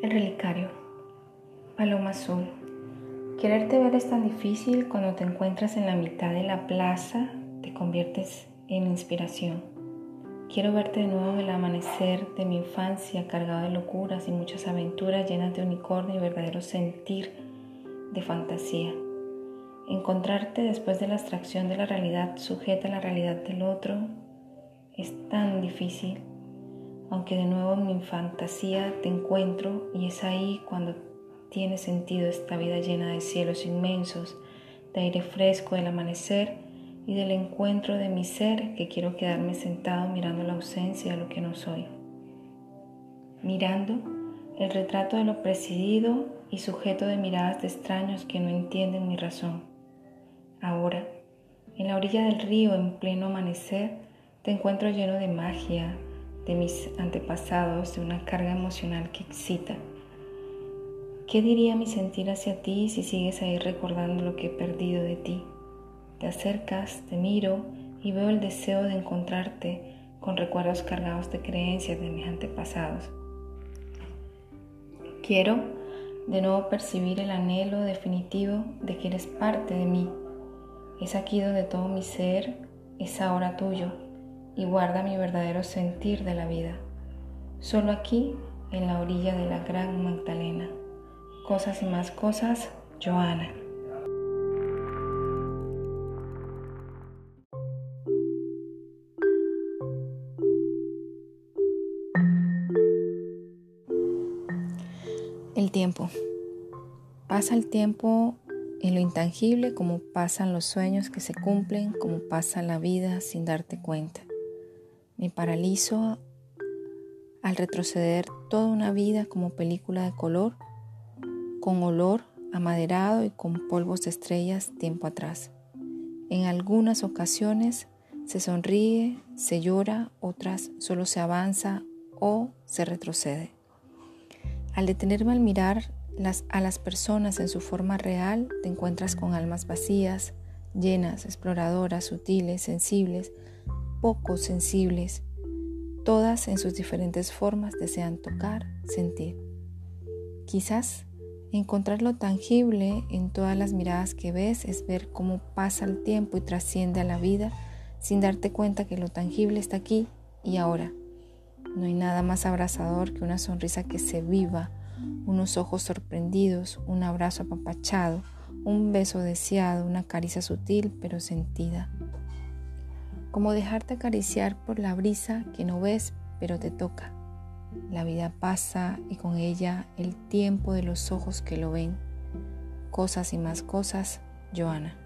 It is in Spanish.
El relicario. Paloma azul. Quererte ver es tan difícil cuando te encuentras en la mitad de la plaza, te conviertes en inspiración. Quiero verte de nuevo el amanecer de mi infancia, cargado de locuras y muchas aventuras llenas de unicornio y verdadero sentir de fantasía. Encontrarte después de la abstracción de la realidad sujeta a la realidad del otro es tan difícil aunque de nuevo en mi fantasía te encuentro y es ahí cuando tiene sentido esta vida llena de cielos inmensos, de aire fresco del amanecer y del encuentro de mi ser que quiero quedarme sentado mirando la ausencia de lo que no soy. Mirando el retrato de lo presidido y sujeto de miradas de extraños que no entienden mi razón. Ahora, en la orilla del río en pleno amanecer, te encuentro lleno de magia, de mis antepasados, de una carga emocional que excita. ¿Qué diría mi sentir hacia ti si sigues ahí recordando lo que he perdido de ti? Te acercas, te miro y veo el deseo de encontrarte con recuerdos cargados de creencias de mis antepasados. Quiero de nuevo percibir el anhelo definitivo de que eres parte de mí. Es aquí donde todo mi ser es ahora tuyo y guarda mi verdadero sentir de la vida. Solo aquí, en la orilla de la gran Magdalena. Cosas y más cosas, Joana. El tiempo. Pasa el tiempo en lo intangible como pasan los sueños que se cumplen, como pasa la vida sin darte cuenta. Me paralizo al retroceder toda una vida como película de color, con olor amaderado y con polvos de estrellas tiempo atrás. En algunas ocasiones se sonríe, se llora, otras solo se avanza o se retrocede. Al detenerme al mirar a las personas en su forma real, te encuentras con almas vacías, llenas, exploradoras, sutiles, sensibles, poco sensibles. Todas en sus diferentes formas desean tocar, sentir. Quizás encontrar lo tangible en todas las miradas que ves es ver cómo pasa el tiempo y trasciende a la vida sin darte cuenta que lo tangible está aquí y ahora. No hay nada más abrazador que una sonrisa que se viva, unos ojos sorprendidos, un abrazo apapachado, un beso deseado, una caricia sutil pero sentida como dejarte acariciar por la brisa que no ves pero te toca. La vida pasa y con ella el tiempo de los ojos que lo ven. Cosas y más cosas, Joana.